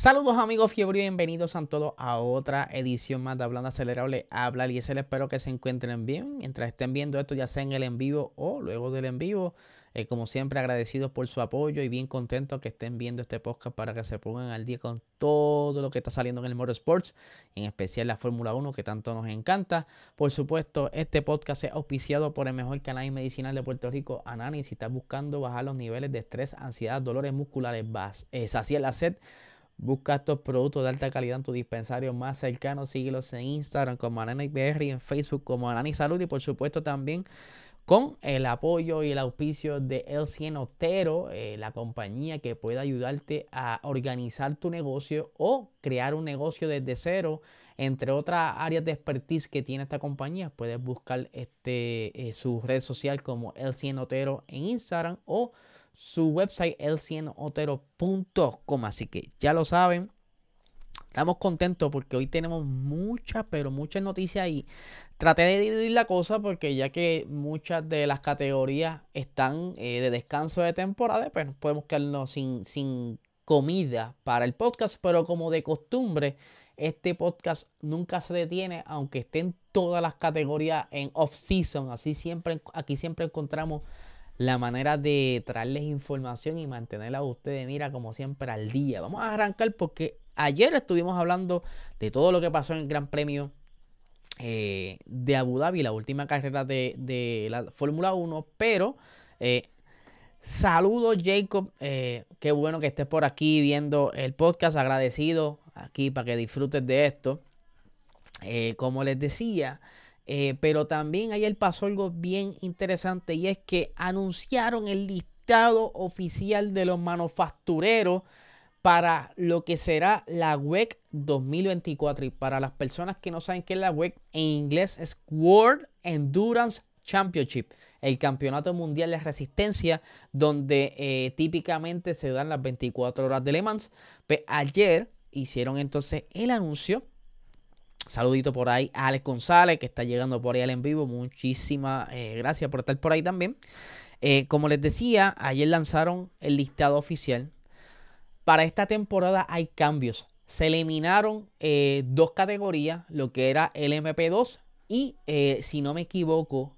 Saludos amigos fiebre y bienvenidos a todos a otra edición más de Hablando Acelerable. Habla y espero que se encuentren bien mientras estén viendo esto ya sea en el en vivo o luego del en vivo. Eh, como siempre agradecidos por su apoyo y bien contentos que estén viendo este podcast para que se pongan al día con todo lo que está saliendo en el motorsports, en especial la Fórmula 1 que tanto nos encanta. Por supuesto, este podcast es auspiciado por el mejor canal medicinal de Puerto Rico, Anani. Si estás buscando bajar los niveles de estrés, ansiedad, dolores musculares, vas, eh, saciar la sed Busca estos productos de alta calidad en tu dispensario más cercano. Síguelos en Instagram como AnaniBR y en Facebook como Anani Salud. Y por supuesto también con el apoyo y el auspicio de El Cien Otero, eh, la compañía que puede ayudarte a organizar tu negocio o crear un negocio desde cero. Entre otras áreas de expertise que tiene esta compañía, puedes buscar este, eh, su red social como El Cien Otero en Instagram o su website el100otero.com. Así que ya lo saben. Estamos contentos porque hoy tenemos muchas, pero muchas noticias y traté de dividir la cosa porque ya que muchas de las categorías están eh, de descanso de temporada, pues podemos quedarnos sin, sin comida para el podcast, pero como de costumbre, este podcast nunca se detiene, aunque estén todas las categorías en off-season. Así siempre, aquí siempre encontramos la manera de traerles información y mantenerla a ustedes, mira, como siempre, al día. Vamos a arrancar porque ayer estuvimos hablando de todo lo que pasó en el Gran Premio eh, de Abu Dhabi, la última carrera de, la Fórmula 1, pero... Eh, saludos Jacob, eh, qué bueno que estés por aquí viendo el podcast, agradecido aquí para que disfrutes de esto. como les decía, eh, pero también ayer pasó algo bien interesante y es que anunciaron el listado oficial de los manufactureros para lo que será la WEC 2024. Y para las personas que no saben qué es la WEC, en inglés es World Endurance Championship, el campeonato mundial de resistencia, donde eh, típicamente se dan las 24 horas de Le Mans. Pues ayer hicieron entonces el anuncio Saludito por ahí a Alex González, que está llegando por ahí al en vivo. Muchísimas eh, gracias por estar por ahí también. Eh, como les decía, ayer lanzaron el listado oficial. Para esta temporada hay cambios. Se eliminaron eh, dos categorías, lo que era el MP2 y, si no me equivoco,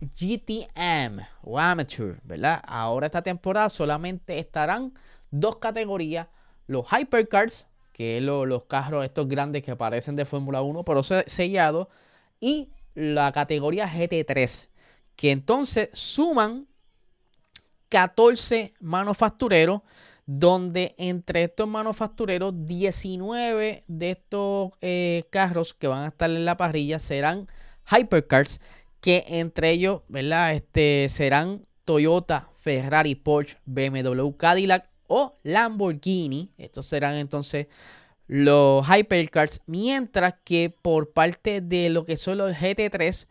GTM o Amateur, ¿verdad? Ahora esta temporada solamente estarán dos categorías, los Hypercards que es los carros estos grandes que aparecen de Fórmula 1, pero sellado, y la categoría GT3, que entonces suman 14 manufactureros, donde entre estos manufactureros 19 de estos eh, carros que van a estar en la parrilla serán hypercars, que entre ellos, ¿verdad? Este, serán Toyota, Ferrari, Porsche, BMW, Cadillac o Lamborghini. Estos serán entonces los Hypercars. Mientras que por parte de lo que son los GT3,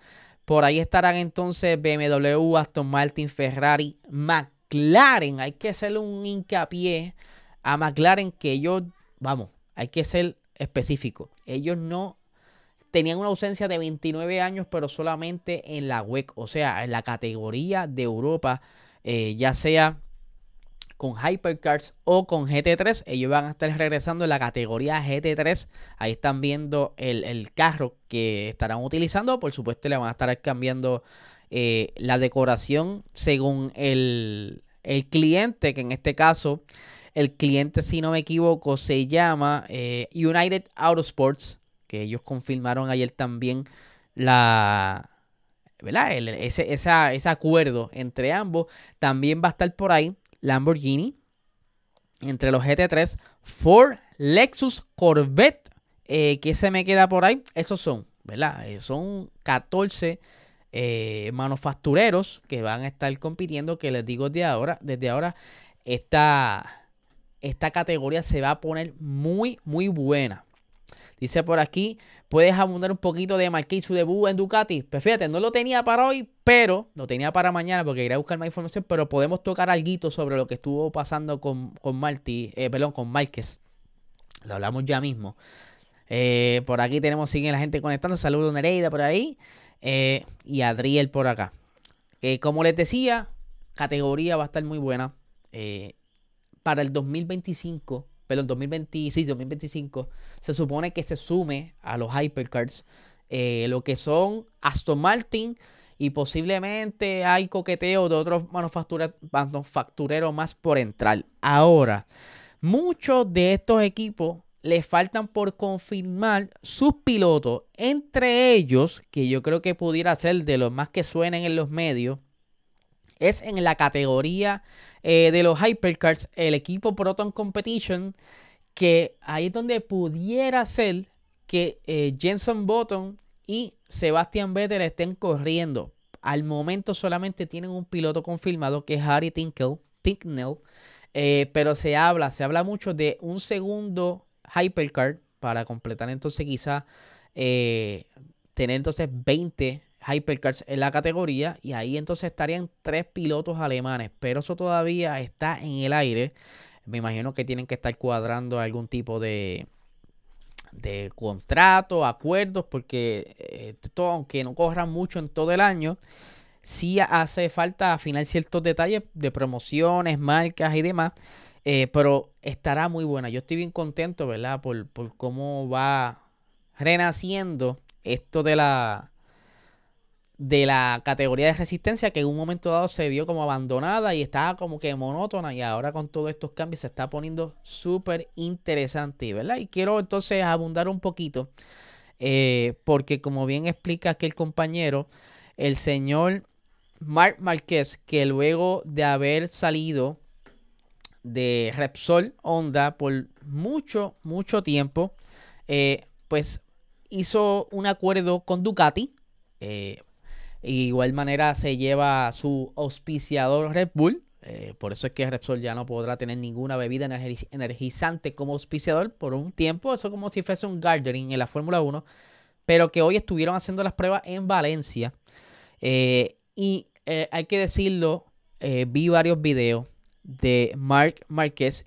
por ahí estarán entonces BMW, Aston Martin, Ferrari, McLaren. Hay que hacerle un hincapié a McLaren que ellos, vamos, hay que ser específico. Ellos no tenían una ausencia de 29 años, pero solamente en la WEC, o sea, en la categoría de Europa, eh, ya sea con Hypercars o con GT3. Ellos van a estar regresando en la categoría GT3. Ahí están viendo el, carro que estarán utilizando. Por supuesto, le van a estar cambiando eh, la decoración según el, cliente, que en este caso, el cliente, si no me equivoco, se llama eh, United Autosports, que ellos confirmaron ayer también la... ¿verdad? ese, ese acuerdo entre ambos también va a estar por ahí Lamborghini, entre los GT3, Ford, Lexus, Corvette, eh, que se me queda por ahí. Esos son, ¿verdad? Eh, son 14 eh, manufactureros que van a estar compitiendo, que les digo desde ahora, desde ahora esta, esta categoría se va a poner muy, muy buena. Dice por aquí, puedes abundar un poquito de Marquis su debut en Ducati. Pues fíjate, no lo tenía para hoy, pero lo tenía para mañana porque iré a buscar más información. Pero podemos tocar algo sobre lo que estuvo pasando con, con eh, perdón, con Márquez. Lo hablamos ya mismo. Eh, por aquí tenemos, siguen la gente conectando. Saludos Nereida por ahí. Eh, y Adriel por acá. como les decía, categoría va a estar muy buena. para el 2025 pero en 2026, 2025, se supone que se sume a los hypercars eh, lo que son Aston Martin y posiblemente hay coqueteo de otros manufactureros más por entrar. Ahora, muchos de estos equipos le faltan por confirmar sus pilotos, entre ellos, que yo creo que pudiera ser de los más que suenen en los medios, es en la categoría eh, de los Hypercars, el equipo Proton Competition, que ahí es donde pudiera ser que eh, Jenson Button y Sebastian Vettel estén corriendo. Al momento solamente tienen un piloto confirmado que es Harry Tinkle, eh, pero se habla, se habla mucho de un segundo Hypercar para completar entonces quizá tener entonces 20 Hypercars en la categoría y ahí entonces estarían tres pilotos alemanes, pero eso todavía está en el aire. Me imagino que tienen que estar cuadrando algún tipo de, de contrato, acuerdos, porque eh, todo, aunque no corran mucho en todo el año, sí hace falta afinar ciertos detalles de promociones, marcas y demás. Eh, pero estará muy buena. Yo estoy bien contento, ¿verdad? Por, por cómo va renaciendo esto de la, de la categoría de resistencia que en un momento dado se vio como abandonada y estaba como que monótona y ahora con todos estos cambios se está poniendo súper interesante, ¿verdad? Y quiero entonces abundar un poquito eh, porque como bien explica aquí el compañero, el señor Mark Marquez que luego de haber salido de Repsol Honda por mucho, mucho tiempo, eh, pues hizo un acuerdo con Ducati. Eh, igual manera se lleva su auspiciador Red Bull. Eh, por eso es que Repsol ya no podrá tener ninguna bebida energizante como auspiciador por un tiempo. Eso como si fuese un gardening en la Fórmula 1. Pero que hoy estuvieron haciendo las pruebas en Valencia. Eh, y eh, hay que decirlo, vi varios videos de Mark Márquez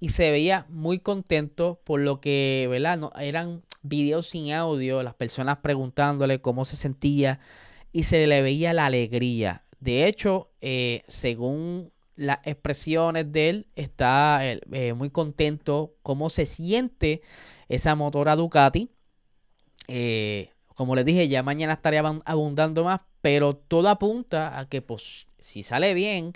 y se veía muy contento por lo que, ¿verdad? No, eran videos sin audio, las personas preguntándole cómo se sentía y se le veía la alegría. De hecho, eh, según las expresiones de él, está eh, muy contento cómo se siente esa motora Ducati. Eh, como les dije, ya mañana estaría abundando más, pero todo apunta a que, pues, si sale bien,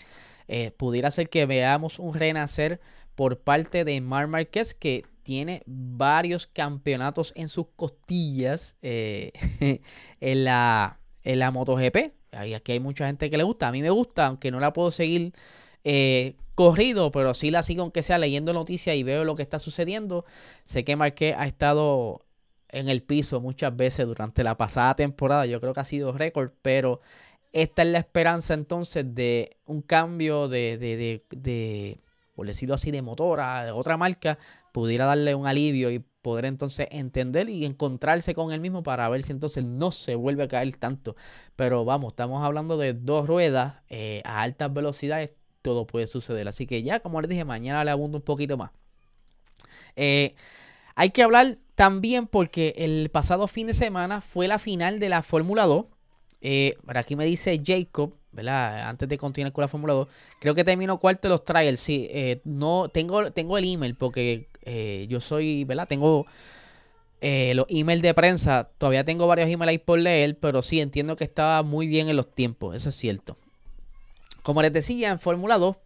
pudiera ser que veamos un renacer por parte de Mar Márquez, que tiene varios campeonatos en sus costillas en la en la MotoGP. Aquí hay mucha gente que le gusta. A mí me gusta, aunque no la puedo seguir eh, corrido, pero sí la sigo aunque sea leyendo noticias y veo lo que está sucediendo. Sé que Marquez ha estado en el piso muchas veces durante la pasada temporada. Yo creo que ha sido récord, pero esta es la esperanza entonces de un cambio de, de, de, de por decirlo así, de motora, de otra marca, pudiera darle un alivio y poder entonces entender y encontrarse con él mismo para ver si entonces no se vuelve a caer tanto. Pero vamos, estamos hablando de dos ruedas eh, a altas velocidades, todo puede suceder. Así que ya, como les dije, mañana le abundo un poquito más. Eh, hay que hablar también porque el pasado fin de semana fue la final de la Fórmula 2. Eh, aquí me dice Jacob, ¿verdad? Antes de continuar con la Fórmula 2, creo que terminó cuarto de los trials. Sí, no tengo, tengo el email porque eh, yo soy, ¿verdad? Tengo eh, los emails de prensa. Todavía tengo varios emails ahí por leer, pero sí entiendo que estaba muy bien en los tiempos. Eso es cierto. Como les decía, en Fórmula 2,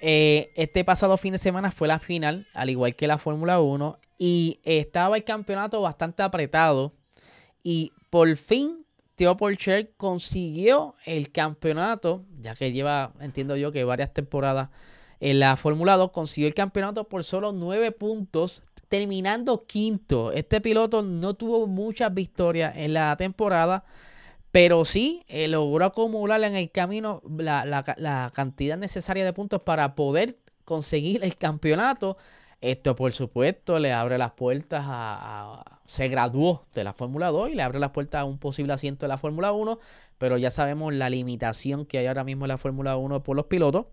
eh, este pasado fin de semana fue la final, al igual que la Fórmula 1. Y estaba el campeonato bastante apretado. Y por fin, Theo Porcher consiguió el campeonato, ya que lleva, entiendo yo, que varias temporadas en la Fórmula 2 consiguió el campeonato por solo 9 puntos, terminando quinto. Este piloto no tuvo muchas victorias en la temporada, pero sí eh, logró acumular en el camino la, cantidad necesaria de puntos para poder conseguir el campeonato. Esto, por supuesto, le abre las puertas a, se graduó de la Fórmula 2 y le abre las puertas a un posible asiento de la Fórmula 1, pero ya sabemos la limitación que hay ahora mismo en la Fórmula 1 por los pilotos.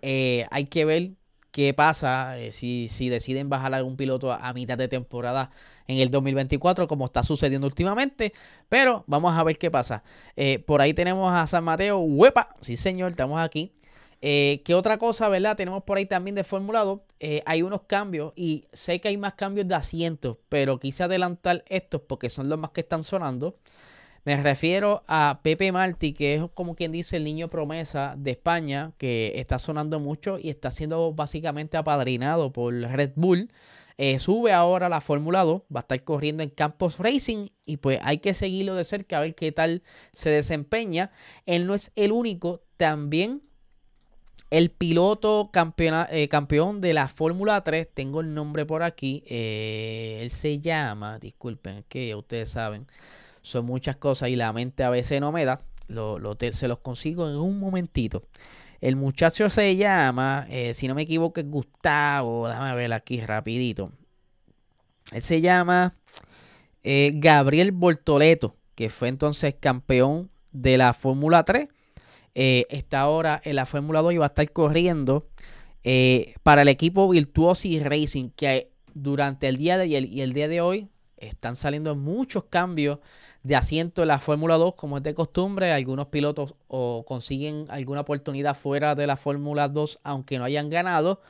Eh, hay que ver qué pasa eh, si, si, deciden bajar a algún piloto a, mitad de temporada en el 2024, como está sucediendo últimamente. Pero vamos a ver qué pasa. Eh, por ahí tenemos a San Mateo. ¡Huepa! Sí, señor, estamos aquí. Eh, ¿Qué otra cosa, verdad? Tenemos por ahí también de Fórmula 2. hay unos cambios y sé que hay más cambios de asientos, pero quise adelantar estos porque son los más que están sonando. Me refiero a Pepe Martí, que es como quien dice el niño promesa de España, que está sonando mucho y está siendo básicamente apadrinado por Red Bull. Eh, sube ahora la Fórmula 2, va a estar corriendo en Campos Racing y pues hay que seguirlo de cerca a ver qué tal se desempeña. Él no es el único, también el piloto eh, campeón de la Fórmula 3, tengo el nombre por aquí, eh, él se llama, disculpen, que ustedes saben, son muchas cosas y la mente a veces no me da. Lo, se los consigo en un momentito. El muchacho se llama, eh, si no me equivoco, es Gustavo. Déjame ver aquí rapidito. Él se llama eh, Gabriel Bortoleto, que fue entonces campeón de la Fórmula 3. Eh, está ahora en la Fórmula 2 y va a estar corriendo para el equipo Virtuosi Racing, que durante el día de ayer y el día de hoy están saliendo muchos cambios de asiento en la Fórmula 2, como es de costumbre. Algunos pilotos o consiguen alguna oportunidad fuera de la Fórmula 2, aunque no hayan ganado,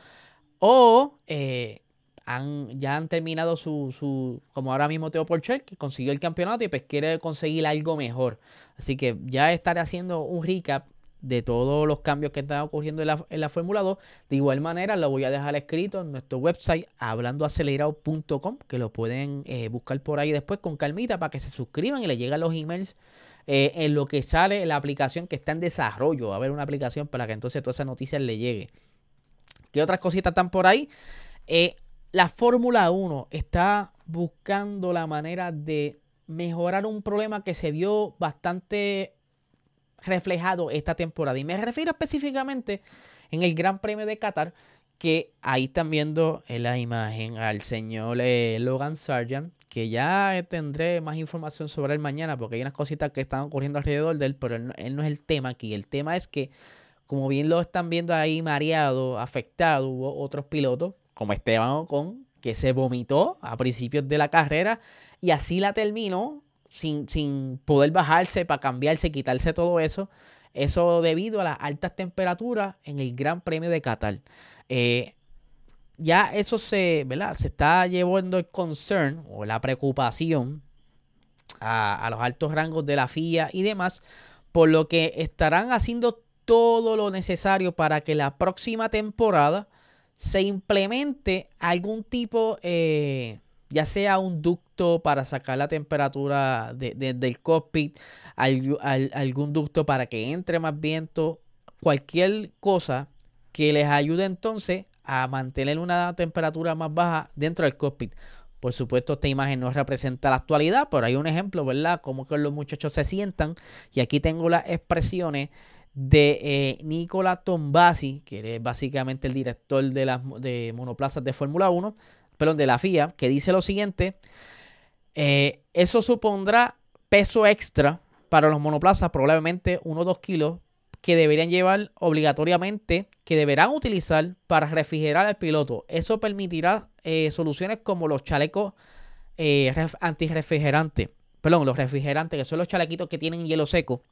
o eh, han, ya han terminado su, su, como ahora mismo Teo Porcher, que consiguió el campeonato y pues quiere conseguir algo mejor. Así que ya estaré haciendo un recap de todos los cambios que están ocurriendo en la, en la Fórmula 2. De igual manera, lo voy a dejar escrito en nuestro website hablandoacelerado.com, que lo pueden eh, buscar por ahí después con calmita para que se suscriban y les lleguen los emails eh, en lo que sale la aplicación que está en desarrollo. Va a haber una aplicación para que entonces todas esas noticias le llegue. ¿Qué otras cositas están por ahí? Eh, la Fórmula 1 está buscando la manera de mejorar un problema que se vio bastante reflejado esta temporada. Y me refiero específicamente en el Gran Premio de Qatar, que ahí están viendo en la imagen al señor eh, Logan Sargent, que ya tendré más información sobre él mañana, porque hay unas cositas que están ocurriendo alrededor de él, pero él no, es el tema aquí. El tema es que, como bien lo están viendo ahí mareado, afectado, hubo otros pilotos, como Esteban Ocon, que se vomitó a principios de la carrera y así la terminó sin, poder bajarse para cambiarse, quitarse todo eso. Eso debido a las altas temperaturas en el Gran Premio de Qatar. Eh, ya eso se, ¿verdad? se está llevando el concern o la preocupación a, a, los altos rangos de la FIA y demás, por lo que estarán haciendo todo lo necesario para que la próxima temporada se implemente algún tipo eh, ya sea un ducto para sacar la temperatura del cockpit, algún ducto para que entre más viento, cualquier cosa que les ayude entonces a mantener una temperatura más baja dentro del cockpit. Por supuesto, esta imagen no representa la actualidad, pero hay un ejemplo, ¿verdad? Como que los muchachos se sientan. Y aquí tengo las expresiones de eh, Nicola Tombasi, que es básicamente el director de las de monoplazas de Fórmula 1, perdón, de la FIA, que dice lo siguiente, eh, eso supondrá peso extra para los monoplazas, probablemente 1 o 2 kilos, que deberían llevar obligatoriamente, que deberán utilizar para refrigerar al piloto. Eso permitirá eh, soluciones como los chalecos eh, antirrefrigerantes, perdón, los refrigerantes, que son los chalequitos que tienen hielo seco,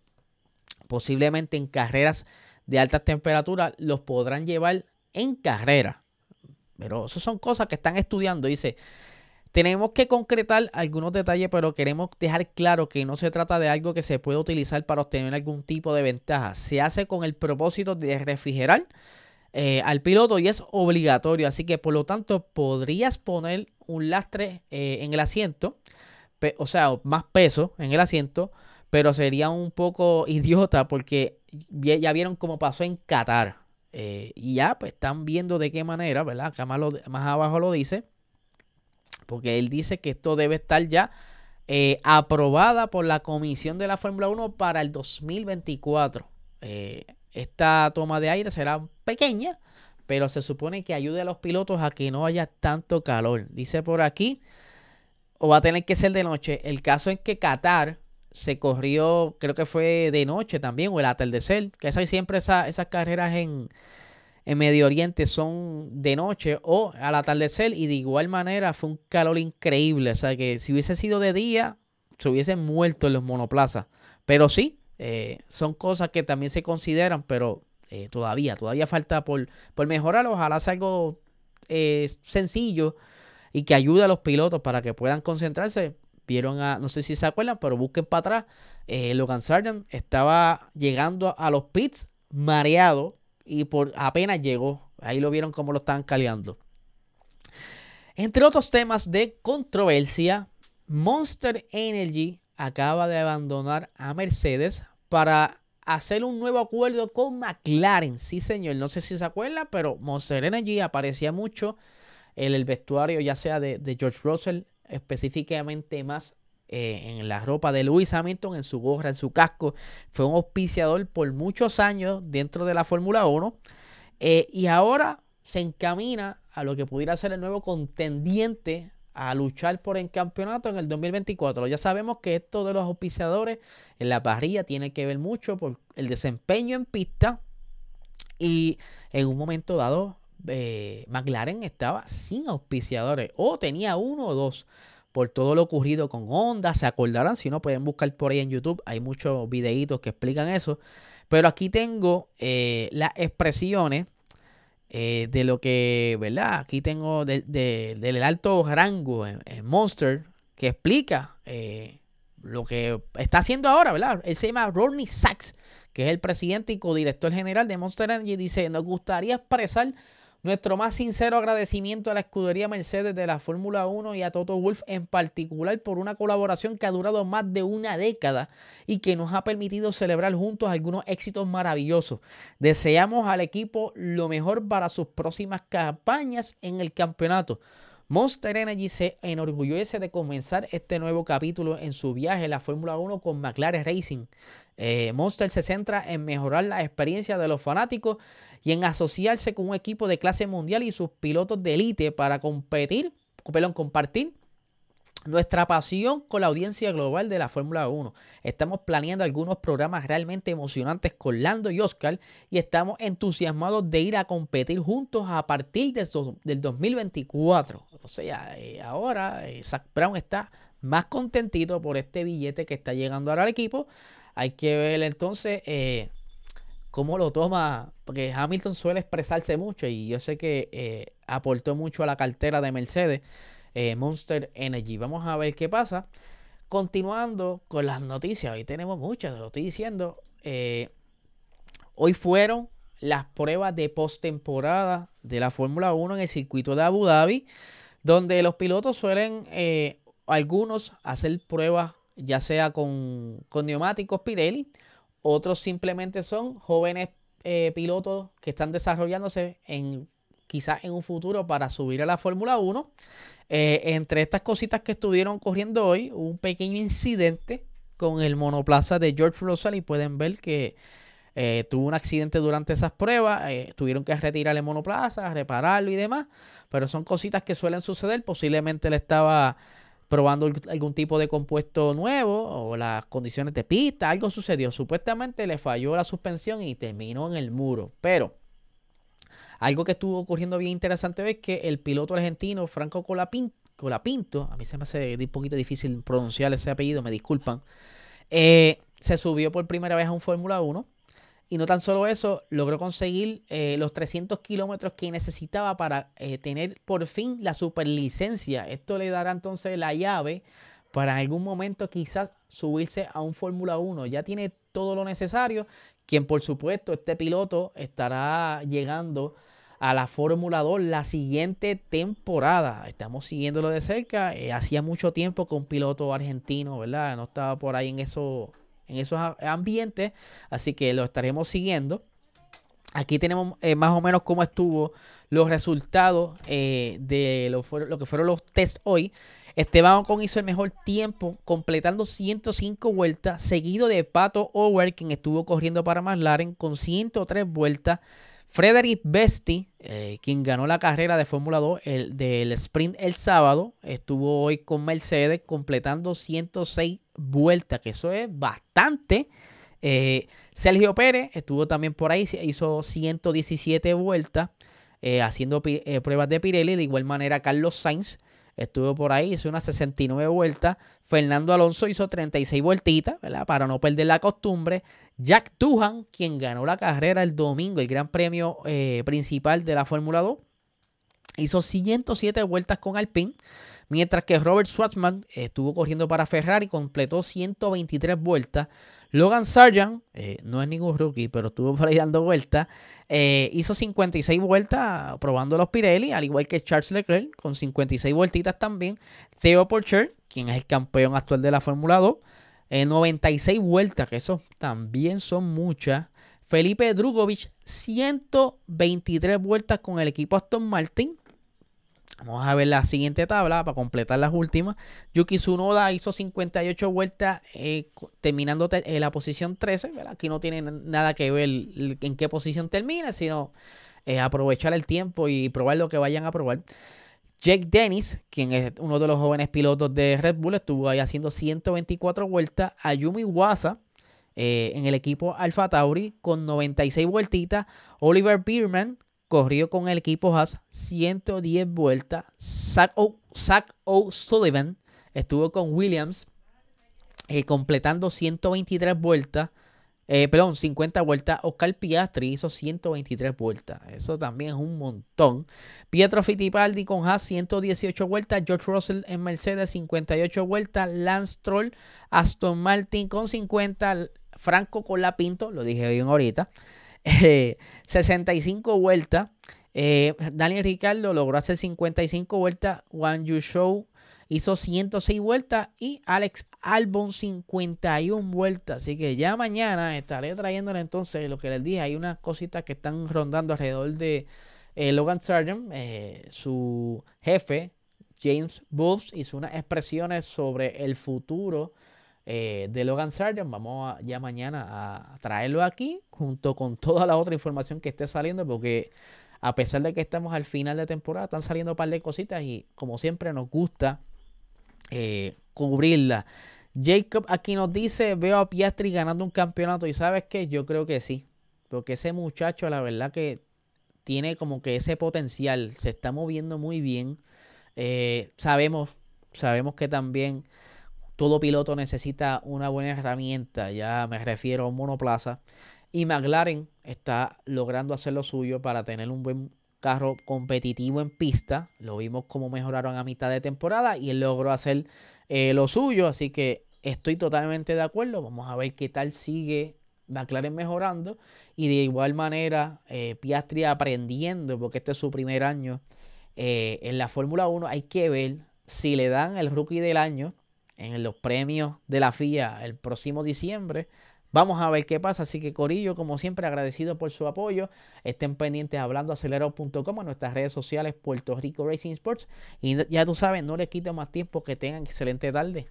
posiblemente en carreras de altas temperaturas, los podrán llevar en carrera. Pero eso son cosas que están estudiando. Dice, tenemos que concretar algunos detalles, pero queremos dejar claro que no se trata de algo que se puede utilizar para obtener algún tipo de ventaja. Se hace con el propósito de refrigerar eh, al piloto y es obligatorio. Así que por lo tanto podrías poner un lastre eh, en el asiento, o sea, más peso en el asiento, pero sería un poco idiota porque ya vieron cómo pasó en Qatar. Eh, y ya, pues están viendo de qué manera, ¿verdad? Acá más, más abajo lo dice. Porque él dice que esto debe estar ya eh, aprobada por la Comisión de la Fórmula 1 para el 2024. Eh, esta toma de aire será pequeña, pero se supone que ayude a los pilotos a que no haya tanto calor. Dice por aquí, o va a tener que ser de noche. El caso es que Qatar se corrió, creo que fue de noche también, o el atardecer, que siempre esas carreras en, en Medio Oriente son de noche o al atardecer y de igual manera fue un calor increíble. O sea que si hubiese sido de día, se hubiesen muerto en los monoplazas. Pero sí, eh, son cosas que también se consideran, pero eh, todavía, todavía falta por, por mejorar. Ojalá sea algo eh, sencillo y que ayude a los pilotos para que puedan concentrarse. Vieron a, no sé si se acuerdan, pero busquen para atrás. Logan Sargent estaba llegando a los pits mareado y por apenas llegó. Ahí lo vieron cómo lo estaban caleando. Entre otros temas de controversia, Monster Energy acaba de abandonar a Mercedes para hacer un nuevo acuerdo con McLaren. Sí, señor, no sé si se acuerda, pero Monster Energy aparecía mucho en el vestuario, ya sea de, George Russell, específicamente más eh, en la ropa de Lewis Hamilton, en su gorra, en su casco. Fue un auspiciador por muchos años dentro de la Fórmula 1 eh, y ahora se encamina a lo que pudiera ser el nuevo contendiente a luchar por el campeonato en el 2024. Ya sabemos que esto de los auspiciadores en la parrilla tiene que ver mucho por el desempeño en pista y en un momento dado eh, McLaren estaba sin auspiciadores o tenía uno o dos por todo lo ocurrido con Honda. Se acordarán, si no pueden buscar por ahí en YouTube. Hay muchos videitos que explican eso. Pero aquí tengo eh, las expresiones eh, de lo que, ¿verdad? Aquí tengo del alto rango en, Monster que explica lo que está haciendo ahora, ¿verdad? Él se llama Rodney Sachs, que es el presidente y codirector general de Monster Energy. Dice, nos gustaría expresar nuestro más sincero agradecimiento a la escudería Mercedes de la Fórmula 1 y a Toto Wolf en particular por una colaboración que ha durado más de una década y que nos ha permitido celebrar juntos algunos éxitos maravillosos. Deseamos al equipo lo mejor para sus próximas campañas en el campeonato. Monster Energy se enorgullece de comenzar este nuevo capítulo en su viaje a la Fórmula 1 con McLaren Racing. Eh, Monster se centra en mejorar la experiencia de los fanáticos y en asociarse con un equipo de clase mundial y sus pilotos de élite para competir, perdón, compartir nuestra pasión con la audiencia global de la Fórmula 1. Estamos planeando algunos programas realmente emocionantes con Lando y Oscar y estamos entusiasmados de ir a competir juntos a partir de del 2024. O sea, eh, ahora eh, Zach Brown está más contentito por este billete que está llegando ahora al equipo. Hay que ver entonces eh, cómo lo toma, porque Hamilton suele expresarse mucho y yo sé que eh, aportó mucho a la cartera de Mercedes, eh, Monster Energy. Vamos a ver qué pasa. Continuando con las noticias, hoy tenemos muchas, lo estoy diciendo. Eh, hoy fueron las pruebas de postemporada de la Fórmula 1 en el circuito de Abu Dhabi, donde los pilotos suelen, algunos, hacer pruebas ya sea con, con neumáticos Pirelli, otros simplemente son jóvenes eh, pilotos que están desarrollándose en quizás en un futuro para subir a la Fórmula 1. Eh, entre estas cositas que estuvieron corriendo hoy, un pequeño incidente con el monoplaza de George Russell y pueden ver que eh, tuvo un accidente durante esas pruebas, tuvieron que retirar el monoplaza, repararlo y demás, pero son cositas que suelen suceder, posiblemente le estaba probando algún tipo de compuesto nuevo o las condiciones de pista, algo sucedió. Supuestamente le falló la suspensión y terminó en el muro. Pero algo que estuvo ocurriendo bien interesante es que el piloto argentino Franco Colapinto, a mí se me hace un poquito difícil pronunciar ese apellido, me disculpan, eh, se subió por primera vez a un Fórmula 1 y no tan solo eso, logró conseguir eh, los 300 kilómetros que necesitaba para eh, tener por fin la superlicencia. Esto le dará entonces la llave para en algún momento quizás subirse a un Fórmula 1. Ya tiene todo lo necesario. Quien por supuesto este piloto estará llegando a la Fórmula 2 la siguiente temporada. Estamos siguiéndolo de cerca. Eh, hacía mucho tiempo que un piloto argentino, ¿verdad? No estaba por ahí en eso en esos ambientes, así que lo estaremos siguiendo. Aquí tenemos eh, más o menos cómo estuvo los resultados eh, de lo, que fueron los test hoy. Esteban Ocon hizo el mejor tiempo, completando 105 vueltas, seguido de Pato O'Ware, quien estuvo corriendo para McLaren con 103 vueltas. Frederick Besti, eh, quien ganó la carrera de Fórmula 2 el, del sprint el sábado, estuvo hoy con Mercedes completando 106 vueltas, que eso es bastante. Eh, Sergio Pérez estuvo también por ahí, hizo 117 vueltas eh, haciendo pruebas de Pirelli. De igual manera, Carlos Sainz estuvo por ahí, hizo unas 69 vueltas. Fernando Alonso hizo 36 vueltitas. Para no perder la costumbre. Jack Tuhan, quien ganó la carrera el domingo, el gran premio eh, principal de la Fórmula 2, hizo 107 vueltas con Alpine. Mientras que Robert Schwartzman estuvo corriendo para Ferrari, completó 123 vueltas. Logan Sargent, eh, no es ningún rookie, pero estuvo por ahí dando vueltas, eh, hizo 56 vueltas probando los Pirelli, al igual que Charles Leclerc, con 56 vueltitas también. Theo Porcher, quien es el campeón actual de la Fórmula 2, 96 eh, vueltas, que eso también son muchas. Felipe Drugovich, 123 vueltas con el equipo Aston Martin. Vamos a ver la siguiente tabla para completar las últimas. Yuki Tsunoda hizo 58 vueltas eh, terminando en la posición 13. Aquí no tiene nada que ver en qué posición termina, sino eh, aprovechar el tiempo y probar lo que vayan a probar. Jake Dennis, quien es uno de los jóvenes pilotos de Red Bull, estuvo ahí haciendo 124 vueltas. Ayumi Wasa eh, en el equipo Alfa Tauri con 96 vueltitas. Oliver Bierman corrió con el equipo Haas 110 vueltas. Zach O'Sullivan estuvo con Williams eh, completando 123 vueltas. Eh, perdón, 50 vueltas. Oscar Piastri hizo 123 vueltas. Eso también es un montón. Pietro Fittipaldi con Haas 118 vueltas. George Russell en Mercedes 58 vueltas. Lance Troll, Aston Martin con 50. Franco con la Pinto, lo dije bien ahorita. 65 vueltas. Eh, Daniel Ricardo logró hacer 55 vueltas. Juan Yu Show hizo 106 vueltas. Y Alex Albon 51 vueltas. Así que ya mañana estaré trayéndole entonces lo que les dije. Hay unas cositas que están rondando alrededor de eh, Logan Sargent. Eh, su jefe, James Bulls, hizo unas expresiones sobre el futuro eh, de Logan Sargent. Vamos ya mañana a traerlo aquí junto con toda la otra información que esté saliendo porque a pesar de que estamos al final de temporada, están saliendo un par de cositas y como siempre nos gusta eh. Jacob aquí nos dice, veo a Piastri ganando un campeonato y sabes que yo creo que sí, porque ese muchacho la verdad que tiene como que ese potencial, se está moviendo muy bien. Eh, sabemos, sabemos que también todo piloto necesita una buena herramienta, ya me refiero a un monoplaza. Y McLaren está logrando hacer lo suyo para tener un buen carro competitivo en pista. Lo vimos como mejoraron a mitad de temporada y él logró hacer eh, lo suyo. Así que estoy totalmente de acuerdo. Vamos a ver qué tal sigue McLaren mejorando. Y de igual manera, eh, Piastri aprendiendo, porque este es su primer año eh, en la Fórmula 1. Hay que ver si le dan el rookie del año en los premios de la FIA el próximo diciembre. Vamos a ver qué pasa. Así que Corillo, como siempre, agradecido por su apoyo. Estén pendientes hablando acelerado.com en nuestras redes sociales Puerto Rico Racing Sports. Y ya tú sabes, no les quito más tiempo que tengan excelente tarde.